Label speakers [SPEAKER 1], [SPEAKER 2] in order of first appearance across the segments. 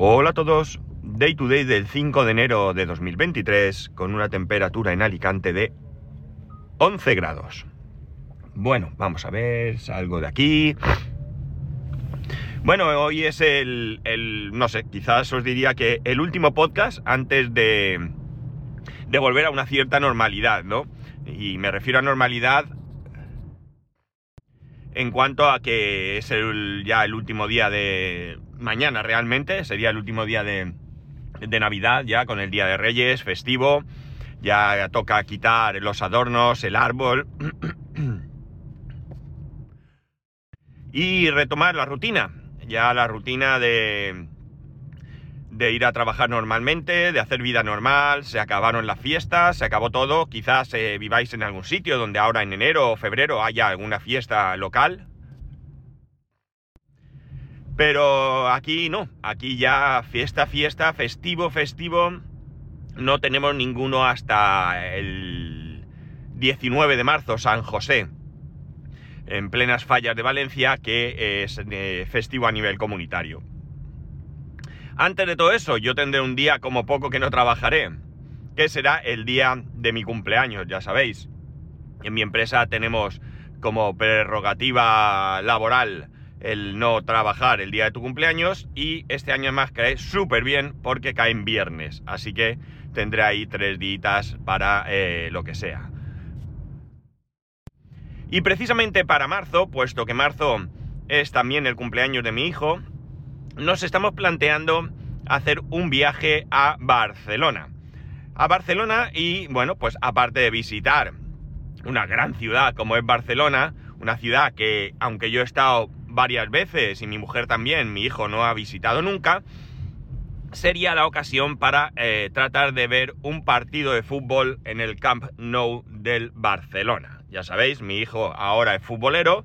[SPEAKER 1] Hola a todos, Day to Day del 5 de enero de 2023 con una temperatura en Alicante de 11 grados. Bueno, vamos a ver, salgo de aquí. Bueno, hoy es el, el, no sé, quizás os diría que el último podcast antes de, de volver a una cierta normalidad, ¿no? Y me refiero a normalidad en cuanto a que es el, ya el último día de mañana realmente, sería el último día de, de Navidad ya con el Día de Reyes, festivo, ya toca quitar los adornos, el árbol. Y retomar la rutina, ya la rutina de, de ir a trabajar normalmente, de hacer vida normal, se acabaron las fiestas, se acabó todo, quizás eh, viváis en algún sitio donde ahora en enero o febrero haya alguna fiesta local. Pero aquí no, aquí ya fiesta, fiesta, festivo, festivo, no tenemos ninguno hasta el 19 de marzo, San José, en plenas fallas de Valencia, que es eh, festivo a nivel comunitario. Antes de todo eso, yo tendré un día como poco que no trabajaré, que será el día de mi cumpleaños, ya sabéis. En mi empresa tenemos como prerrogativa laboral el no trabajar el día de tu cumpleaños y este año más cae súper bien porque cae en viernes, así que tendré ahí tres días para eh, lo que sea. Y precisamente para marzo, puesto que marzo es también el cumpleaños de mi hijo, nos estamos planteando hacer un viaje a Barcelona. A Barcelona y, bueno, pues aparte de visitar una gran ciudad como es Barcelona, una ciudad que, aunque yo he estado varias veces y mi mujer también, mi hijo no ha visitado nunca, sería la ocasión para eh, tratar de ver un partido de fútbol en el Camp Nou del Barcelona. Ya sabéis, mi hijo ahora es futbolero,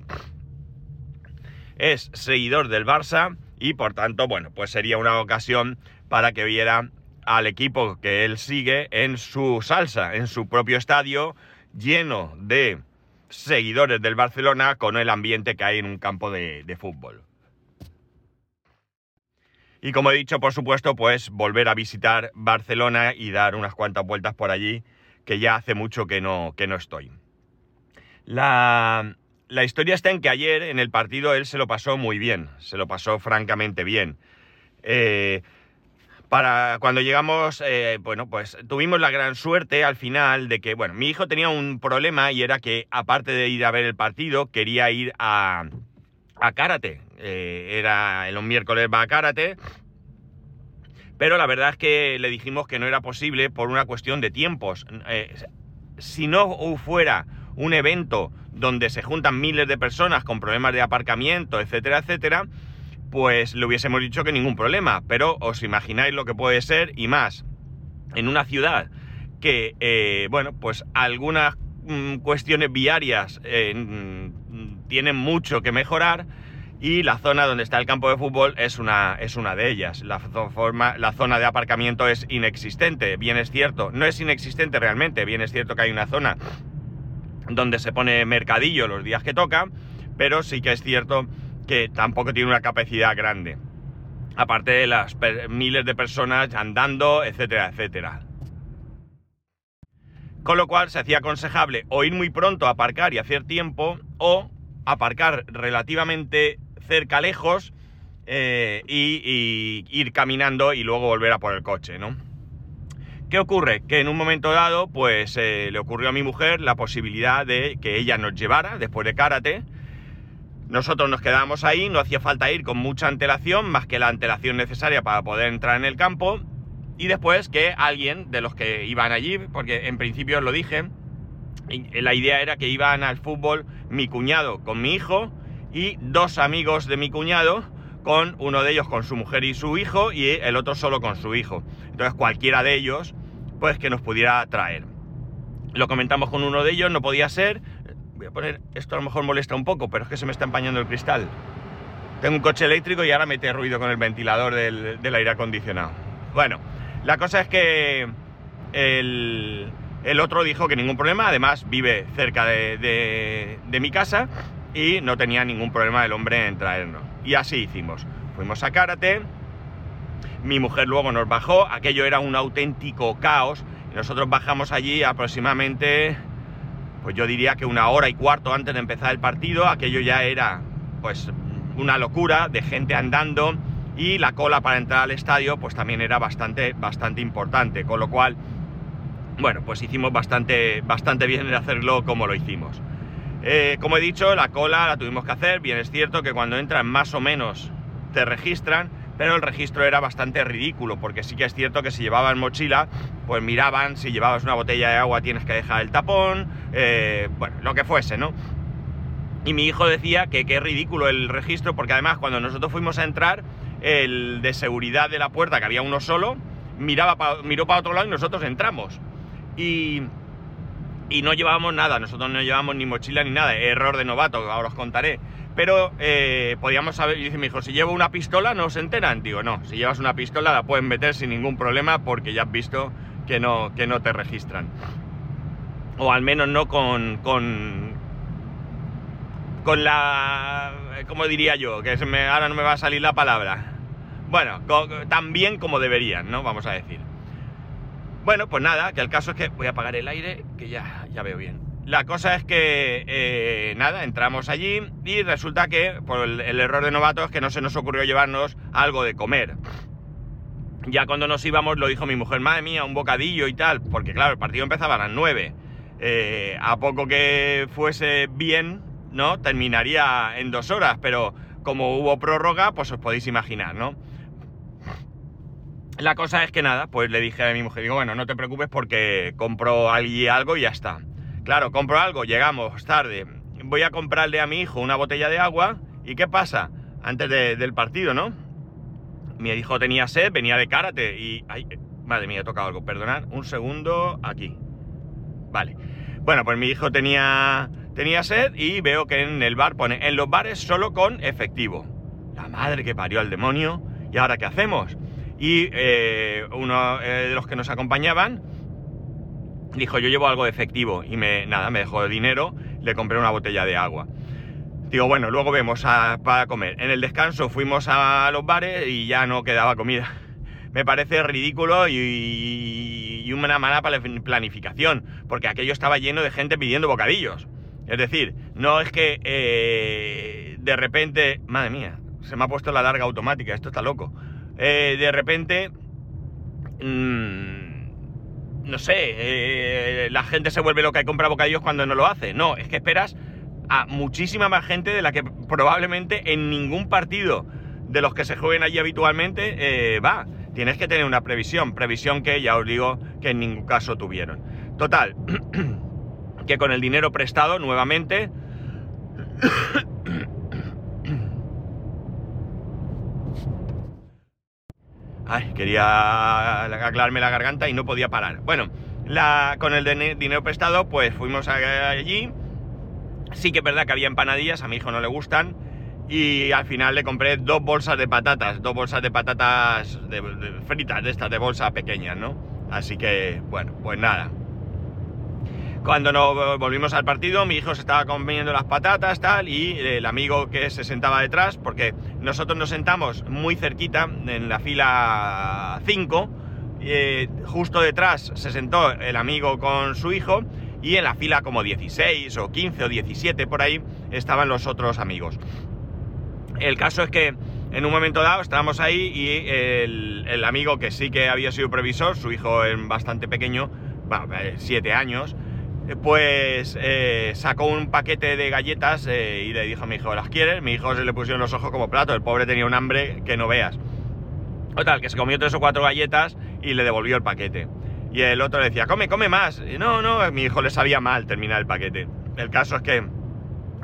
[SPEAKER 1] es seguidor del Barça y por tanto, bueno, pues sería una ocasión para que viera al equipo que él sigue en su salsa, en su propio estadio, lleno de seguidores del Barcelona con el ambiente que hay en un campo de, fútbol. Y como he dicho, por supuesto, pues volver a visitar Barcelona y dar unas cuantas vueltas por allí, que ya hace mucho que no, que no estoy. La, la historia está en que ayer en el partido él se lo pasó muy bien, se lo pasó francamente bien. Eh, para cuando llegamos, eh, bueno, pues tuvimos la gran suerte al final de que, bueno, mi hijo tenía un problema y era que aparte de ir a ver el partido, quería ir a, a karate. Eh, era el miércoles va a karate. Pero la verdad es que le dijimos que no era posible por una cuestión de tiempos. si no fuera un evento donde se juntan miles de personas con problemas de aparcamiento, etcétera, etcétera, pues le hubiésemos dicho que ningún problema. Pero os imagináis lo que puede ser y más en una ciudad que, eh, bueno, pues algunas mm, cuestiones viarias eh, mm, tienen mucho que mejorar y la zona donde está el campo de fútbol es una, es una de ellas. La, forma, la zona de aparcamiento es inexistente, bien es cierto. No es inexistente realmente, bien es cierto que hay una zona donde se pone mercadillo los días que toca, pero sí que es cierto que tampoco tiene una capacidad grande. Aparte de las miles de personas andando, etcétera, etcétera. Con lo cual se hacía aconsejable o ir muy pronto a aparcar y hacer tiempo, o aparcar relativamente cerca, lejos, eh, y, ir caminando y luego volver a por el coche, ¿no? ¿Qué ocurre? Que en un momento dado, pues eh, le ocurrió a mi mujer la posibilidad de que ella nos llevara después de karate. Nosotros nos quedábamos ahí, no hacía falta ir con mucha antelación, más que la antelación necesaria para poder entrar en el campo. Y después que alguien de los que iban allí, porque en principio os lo dije, la idea era que iban al fútbol mi cuñado con mi hijo y dos amigos de mi cuñado con uno de ellos con su mujer y su hijo y el otro solo con su hijo. Entonces cualquiera de ellos pues que nos pudiera traer. Lo comentamos con uno de ellos, no podía ser. Voy a poner, esto a lo mejor molesta un poco, pero es que se me está empañando el cristal. Tengo un coche eléctrico y ahora mete ruido con el ventilador del, aire acondicionado. Bueno, la cosa es que el, otro dijo que ningún problema, además vive cerca de, de mi casa y no tenía ningún problema el hombre en traernos. Y así hicimos. Fuimos a Karate, Mi mujer luego nos bajó, aquello era un auténtico caos. Nosotros bajamos allí aproximadamente, pues yo diría que una hora y cuarto antes de empezar el partido. Aquello ya era, pues, una locura de gente andando y la cola para entrar al estadio, pues también era bastante, bastante importante. Con lo cual, bueno, pues hicimos bastante, bastante bien en hacerlo como lo hicimos. Eh, como he dicho, la cola la tuvimos que hacer. Bien, es cierto que cuando entran más o menos te registran, pero el registro era bastante ridículo, porque sí que es cierto que si llevabas mochila, pues miraban, si llevabas una botella de agua tienes que dejar el tapón, eh, bueno, lo que fuese, ¿no? Y mi hijo decía que qué ridículo el registro, porque además cuando nosotros fuimos a entrar, el de seguridad de la puerta, que había uno solo, miraba miró para otro lado y nosotros entramos. Y, y no llevábamos nada, nosotros no llevábamos ni mochila ni nada, error de novato, ahora os contaré. Pero eh, podíamos saber, y dice mi hijo, si llevo una pistola no se enteran. Digo, no, si llevas una pistola la pueden meter sin ningún problema porque ya has visto que no, que no te registran. O al menos no con, con, con la... ¿Cómo diría yo? Que ahora no me va a salir la palabra. Bueno, tan bien como deberían, ¿no? Vamos a decir. Bueno, pues nada, que el caso es que voy a apagar el aire, que ya, ya veo bien. La cosa es que, eh, nada, entramos allí y resulta que por el, error de novato es que no se nos ocurrió llevarnos algo de comer. Ya cuando nos íbamos lo dijo mi mujer, madre mía, un bocadillo y tal, porque claro, el partido empezaba a las 9. Eh, a poco que fuese bien, ¿no? Terminaría en dos horas, pero como hubo prórroga, pues os podéis imaginar, ¿no? La cosa es que nada, pues le dije a mi mujer, digo, bueno, no te preocupes porque compro allí algo y ya está. Claro, compro algo, llegamos tarde. Voy a comprarle a mi hijo una botella de agua. ¿Y qué pasa? Antes del partido, ¿no? Mi hijo tenía sed, venía de karate y... Madre mía, he tocado algo. Perdonad, un segundo, aquí. Vale. Bueno, pues mi hijo tenía, tenía sed y veo que en el bar pone, en los bares solo con efectivo. La madre que parió al demonio. ¿Y ahora qué hacemos? Y eh, uno eh, de los que nos acompañaban dijo, yo llevo algo de efectivo y me, nada, me dejó dinero, le compré una botella de agua. Digo, bueno, luego vemos para comer. En el descanso fuimos a los bares y ya no quedaba comida. Me parece ridículo y, una mala planificación, porque aquello estaba lleno de gente pidiendo bocadillos. Es decir, no es que eh, de repente, madre mía, se me ha puesto la larga automática, esto está loco. Eh, de repente... Mmm, no sé, eh, la gente se vuelve loca y compra bocadillos cuando no lo hace. No, es que esperas a muchísima más gente de la que probablemente en ningún partido de los que se jueguen allí habitualmente va. Tienes que tener una previsión, previsión que ya os digo que en ningún caso tuvieron. Total, que con el dinero prestado nuevamente Ay, quería aclararme la garganta y no podía parar. Bueno, con el dinero prestado, pues fuimos allí. Sí que es verdad que había empanadillas, a mi hijo no le gustan. Y al final le compré dos bolsas de patatas, dos bolsas de patatas fritas, de estas de bolsa pequeñas, ¿no? Así que, bueno, pues nada. Cuando nos volvimos al partido, mi hijo se estaba comiendo las patatas, tal, y el amigo que se sentaba detrás, porque nosotros nos sentamos muy cerquita, en la fila 5, eh, justo detrás se sentó el amigo con su hijo, y en la fila como 16 o 15 o 17 por ahí estaban los otros amigos. El caso es que en un momento dado estábamos ahí y el, amigo que sí que había sido previsor, su hijo es bastante pequeño, bueno, 7 años, pues eh, sacó un paquete de galletas eh, y le dijo a mi hijo, ¿las quieres? Mi hijo se le pusieron los ojos como plato, el pobre tenía un hambre que no veas. Total, que se comió tres o cuatro galletas y le devolvió el paquete. Y el otro le decía, come, come más. No, no, mi hijo le sabía mal terminar el paquete. El caso es que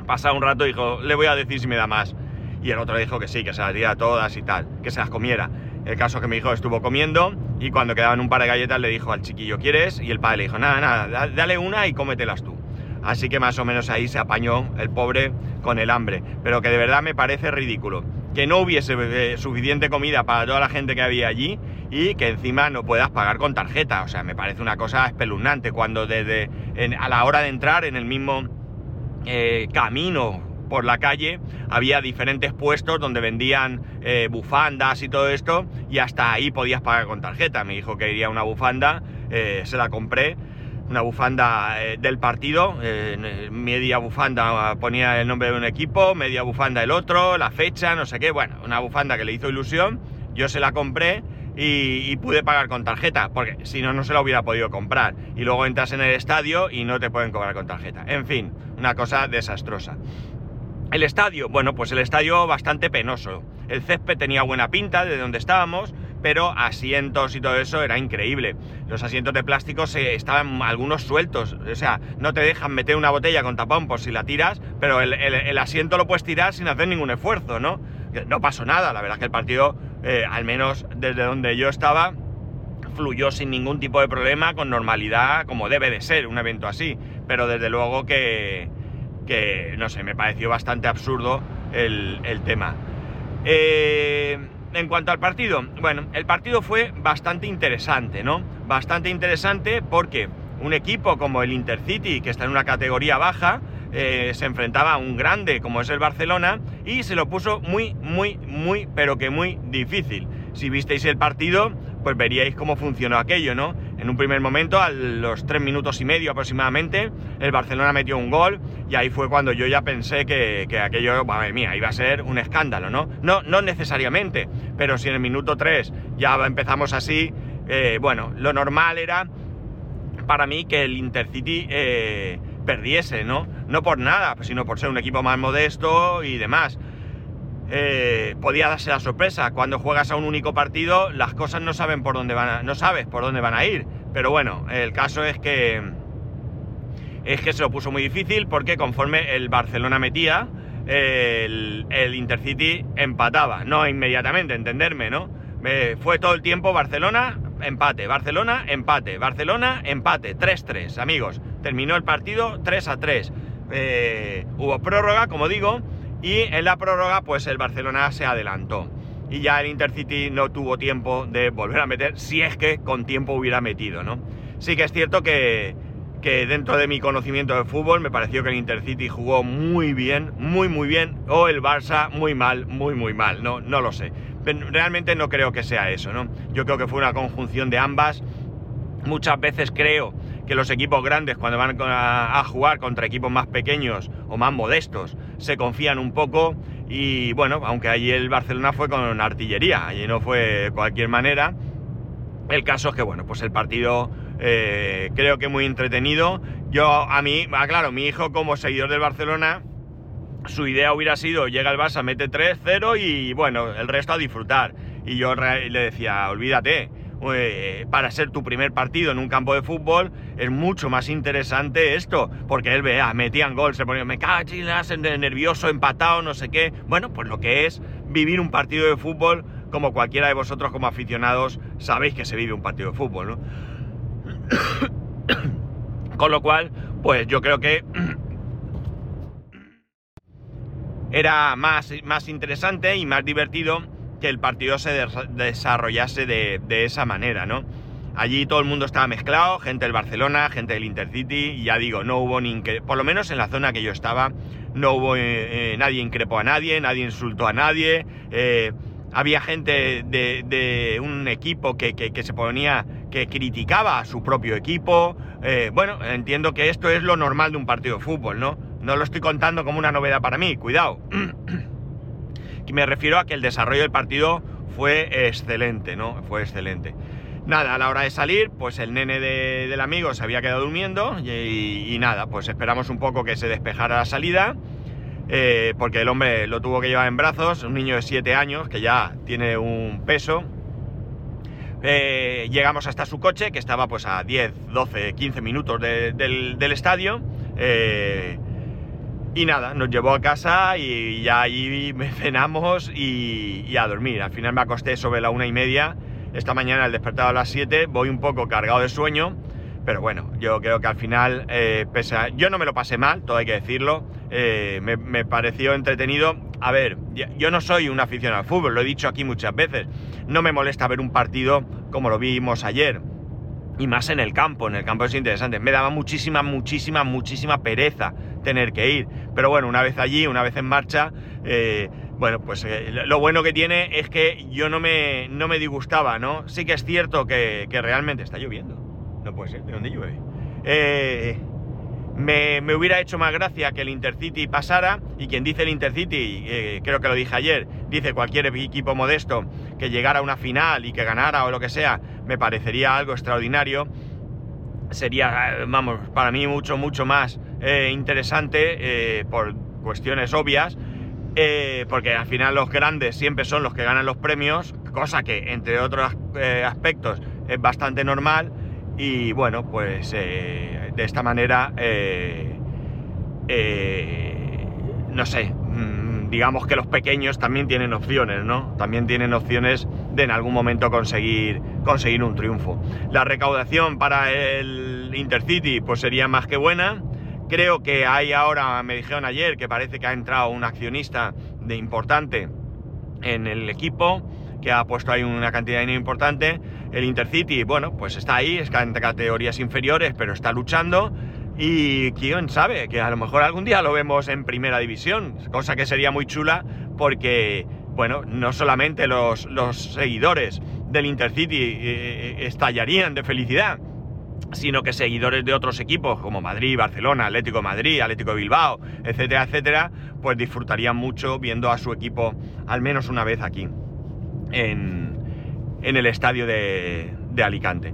[SPEAKER 1] pasa un rato y dijo, le voy a decir si me da más. Y el otro dijo que sí, que se las diera todas y tal, que se las comiera. El caso es que mi hijo estuvo comiendo y cuando quedaban un par de galletas le dijo al chiquillo, ¿quieres? Y el padre le dijo, nada, nada, dale una y cómetelas tú. Así que más o menos ahí se apañó el pobre con el hambre. Pero que de verdad me parece ridículo. Que no hubiese eh, suficiente comida para toda la gente que había allí y que encima no puedas pagar con tarjeta. O sea, me parece una cosa espeluznante cuando desde a la hora de entrar en el mismo eh, camino por la calle había diferentes puestos donde vendían eh, bufandas y todo esto, y hasta ahí podías pagar con tarjeta. Me dijo que iría una bufanda, eh, se la compré, una bufanda eh, del partido, media bufanda ponía el nombre de un equipo, media bufanda el otro, la fecha, no sé qué, bueno, una bufanda que le hizo ilusión, yo se la compré y, pude pagar con tarjeta, porque si no, no se la hubiera podido comprar. Y luego entras en el estadio y no te pueden cobrar con tarjeta. En fin, una cosa desastrosa. El estadio, bueno, pues el estadio bastante penoso. El césped tenía buena pinta de donde estábamos, pero asientos y todo eso era increíble. Los asientos de plástico se, estaban algunos sueltos, o sea, no te dejan meter una botella con tapón por si la tiras, pero el, el asiento lo puedes tirar sin hacer ningún esfuerzo, ¿no? No pasó nada, la verdad es que el partido eh, al menos desde donde yo estaba, fluyó sin ningún tipo de problema, con normalidad, como debe de ser un evento así. Pero desde luego que, no sé, me pareció bastante absurdo el, tema. Eh, en cuanto al partido, bueno, el partido fue bastante interesante, ¿no? Bastante interesante porque un equipo como el Intercity, que está en una categoría baja, eh, se enfrentaba a un grande como es el Barcelona y se lo puso muy, muy, muy, pero que muy difícil. Si visteis el partido, pues veríais cómo funcionó aquello, ¿no? En un primer momento, a los tres minutos y medio aproximadamente, el Barcelona metió un gol y ahí fue cuando yo ya pensé que, aquello, madre mía, iba a ser un escándalo, ¿no? No, no necesariamente, pero si en el minuto 3 ya empezamos así, eh, bueno, lo normal era para mí que el Intercity eh, perdiese, ¿no? No por nada, sino por ser un equipo más modesto y demás. Eh, podía darse la sorpresa. Cuando juegas a un único partido, las cosas no saben por dónde van a, no sabes por dónde van a ir. Pero bueno, el caso es que es que se lo puso muy difícil porque conforme el Barcelona metía, el, Intercity empataba. No inmediatamente, entenderme, ¿no? fue todo el tiempo Barcelona, empate, Barcelona, empate, Barcelona, empate, 3-3, amigos. Terminó el partido 3 a 3. Eh, hubo prórroga, como digo, y en la prórroga, pues el Barcelona se adelantó. Y ya el Intercity no tuvo tiempo de volver a meter, si es que con tiempo hubiera metido, ¿no? Sí que es cierto que, que dentro de mi conocimiento de fútbol me pareció que el Intercity jugó muy bien, muy muy bien, o el Barça muy mal, muy muy mal, no, no lo sé. Realmente no creo que sea eso, ¿no? Yo creo que fue una conjunción de ambas. Muchas veces creo que los equipos grandes cuando van a, jugar contra equipos más pequeños o más modestos se confían un poco y bueno, aunque allí el Barcelona fue con artillería, allí no fue de cualquier manera. El caso es que bueno, pues el partido eh, creo que muy entretenido. Yo a mí, ah, claro, mi hijo como seguidor del Barcelona, su idea hubiera sido llega el Barça, mete 3-0 y bueno, el resto a disfrutar. Y yo le decía, olvídate, eh, para ser tu primer partido en un campo de fútbol, es mucho más interesante esto, porque él vea, metían gol, se ponía, me nervioso, empatado, no sé qué. Bueno, pues lo que es vivir un partido de fútbol, como cualquiera de vosotros como aficionados sabéis que se vive un partido de fútbol, ¿no? Con lo cual, pues yo creo que era más, más interesante y más divertido que el partido se desarrollase de, esa manera, ¿no? Allí todo el mundo estaba mezclado, gente del Barcelona, gente del Intercity, y ya digo, no hubo ni... Por lo menos en la zona que yo estaba, no hubo... Eh, eh, nadie increpó a nadie, nadie insultó a nadie, eh, había gente de, un equipo que, que, se ponía... que criticaba a su propio equipo. bueno, entiendo que esto es lo normal de un partido de fútbol, ¿no? No lo estoy contando como una novedad para mí, cuidado. me refiero a que el desarrollo del partido fue excelente, ¿no? Fue excelente. Nada, a la hora de salir, pues el nene del amigo se había quedado durmiendo y, nada, pues esperamos un poco que se despejara la salida, eh, porque el hombre lo tuvo que llevar en brazos, un niño de 7 años que ya tiene un peso. Eh, llegamos hasta su coche, que estaba pues a 10, 12, 15 minutos del, estadio. Eh, y nada, nos llevó a casa y ya me cenamos y, a dormir. Al final me acosté sobre la una y media. Esta mañana al despertar a las 7 voy un poco cargado de sueño. Pero bueno, yo creo que al final, eh, pese yo no me lo pasé mal, todo hay que decirlo. Eh, me, me, pareció entretenido. A ver, yo no soy un aficionado al fútbol, lo he dicho aquí muchas veces. No me molesta ver un partido como lo vimos ayer y más en el campo, en el campo es interesante. Me daba muchísima, muchísima, muchísima pereza tener que ir. Pero bueno, una vez allí, una vez en marcha, eh, bueno, pues eh, lo bueno que tiene es que yo no me, no me disgustaba, ¿no? Sí que es cierto que, realmente está lloviendo. No puede ser, ¿de dónde llueve? Eh, me, hubiera hecho más gracia que el Intercity pasara, y quien dice el Intercity, eh, creo que lo dije ayer, dice cualquier equipo modesto que llegara a una final y que ganara o lo que sea, me parecería algo extraordinario. Sería, vamos, para mí mucho, mucho más eh, interesante eh, por cuestiones obvias, porque al final los grandes siempre son los que ganan los premios, cosa que entre otros aspectos es bastante normal y bueno, pues eh, de esta manera, eh, eh, no sé, mm, digamos que los pequeños también tienen opciones, ¿no? También tienen opciones de en algún momento conseguir, conseguir un triunfo. La recaudación para el Intercity pues sería más que buena. Creo que hay ahora, me dijeron ayer, que parece que ha entrado un accionista de importante en el equipo que ha puesto ahí una cantidad de dinero importante. El Intercity, bueno, pues está ahí, está en categorías inferiores, pero está luchando. Y quién sabe, que a lo mejor algún día lo vemos en primera división, cosa que sería muy chula porque, bueno, no solamente los, seguidores del Intercity eh, eh, estallarían de felicidad, sino que seguidores de otros equipos como Madrid, Barcelona, Atlético Madrid, Atlético Bilbao, etcétera, etcétera, pues disfrutarían mucho viendo a su equipo al menos una vez aquí en, el estadio de, Alicante.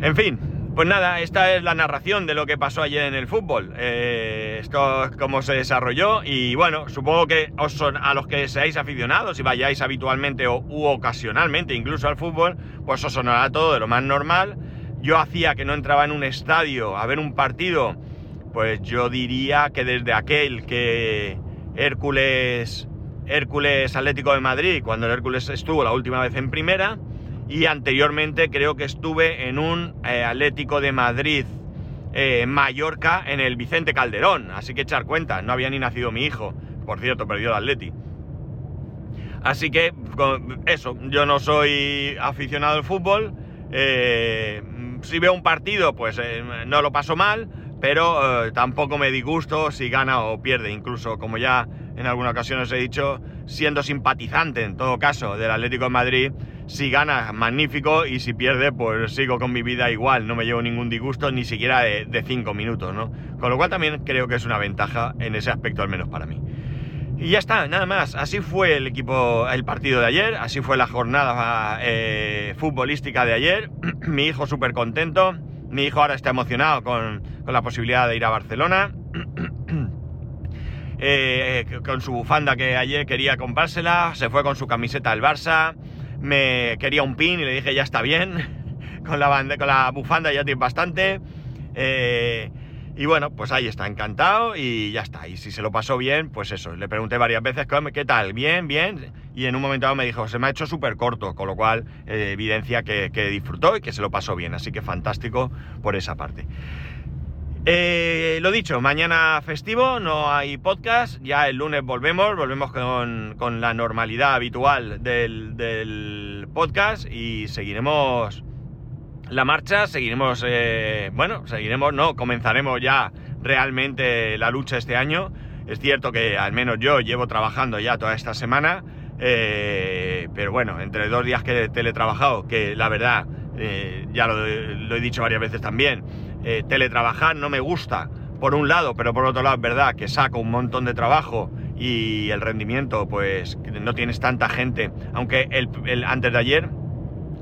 [SPEAKER 1] En fin, pues nada, esta es la narración de lo que pasó ayer en el fútbol. Eh, esto es cómo se desarrolló y bueno, supongo que os son, a los que seáis aficionados y vayáis habitualmente o u ocasionalmente incluso al fútbol, pues os sonará todo de lo más normal. Yo hacía que no entraba en un estadio a ver un partido, pues yo diría que desde aquel que Hércules Hércules Atlético de Madrid, cuando el Hércules estuvo la última vez en primera, y anteriormente creo que estuve en un eh, Atlético de Madrid eh, Mallorca en el Vicente Calderón, así que echar cuenta, no había ni nacido mi hijo, por cierto, perdió el Atleti. Así que eso, yo no soy aficionado al fútbol, eh, si veo un partido pues no lo paso mal, pero tampoco me disgusto si gana o pierde, incluso como ya en alguna ocasión os he dicho, siendo simpatizante en todo caso del Atlético de Madrid, si gana, magnífico, y si pierde, pues sigo con mi vida igual, no me llevo ningún disgusto, ni siquiera de, cinco minutos, ¿no? Con lo cual también creo que es una ventaja en ese aspecto, al menos para mí. Y ya está, nada más. Así fue el equipo, el partido de ayer, así fue la jornada eh, futbolística de ayer. mi hijo súper contento, mi hijo ahora está emocionado con, con la posibilidad de ir a Barcelona. Eh, con su bufanda que ayer quería comprársela, se fue con su camiseta del Barça, me quería un pin y le dije ya está bien, con la, con la bufanda ya tiene bastante. Eh, y bueno, pues ahí está, encantado y ya está. Y si se lo pasó bien, pues eso, le pregunté varias veces, ¿qué tal? Bien, bien. Y en un momento me dijo, se me ha hecho súper corto, con lo cual eh, evidencia que, que disfrutó y que se lo pasó bien. Así que fantástico por esa parte. Eh, lo dicho, mañana festivo, no hay podcast, ya el lunes volvemos, volvemos con, la normalidad habitual del, podcast y seguiremos la marcha, seguiremos, eh, bueno, seguiremos, no, comenzaremos ya realmente la lucha este año. Es cierto que al menos yo llevo trabajando ya toda esta semana, eh, pero bueno, entre dos días que he teletrabajado, que la verdad, ya lo he dicho varias veces también, eh, teletrabajar no me gusta, por un lado, pero por otro lado es verdad que saco un montón de trabajo y el rendimiento, pues no tienes tanta gente. Aunque el, antes de ayer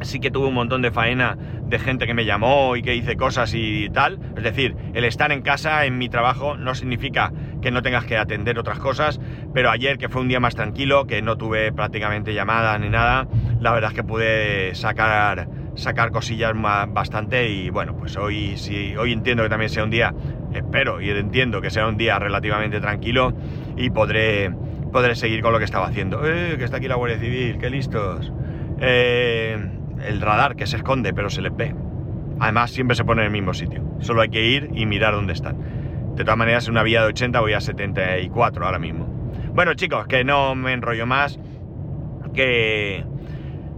[SPEAKER 1] sí que tuve un montón de faena de gente que me llamó y que hice cosas y tal. Es decir, el estar en casa en mi trabajo no significa que no tengas que atender otras cosas, pero ayer que fue un día más tranquilo, que no tuve prácticamente llamada ni nada, la verdad es que pude sacar sacar cosillas bastante y bueno, pues hoy sí, hoy entiendo que también sea un día, espero y entiendo que sea un día relativamente tranquilo y podré, podré seguir con lo que estaba haciendo. ¡Eh, que está aquí la Guardia Civil! ¡Qué listos! Eh, el radar que se esconde, pero se les ve. Además, siempre se pone en el mismo sitio. Solo hay que ir y mirar dónde están. De todas maneras, en una vía de 80 voy a 74 ahora mismo. Bueno, chicos, que no me enrollo más. Que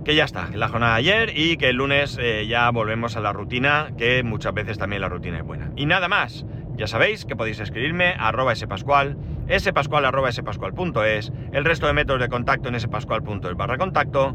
[SPEAKER 1] que ya está, la jornada de ayer y que el lunes eh, ya volvemos a la rutina, que muchas veces también la rutina es buena. Y nada más, Ya sabéis que podéis escribirme a arroba spascual, spascual arroba spascual.es, el resto de métodos de contacto en spascual.es barra contacto.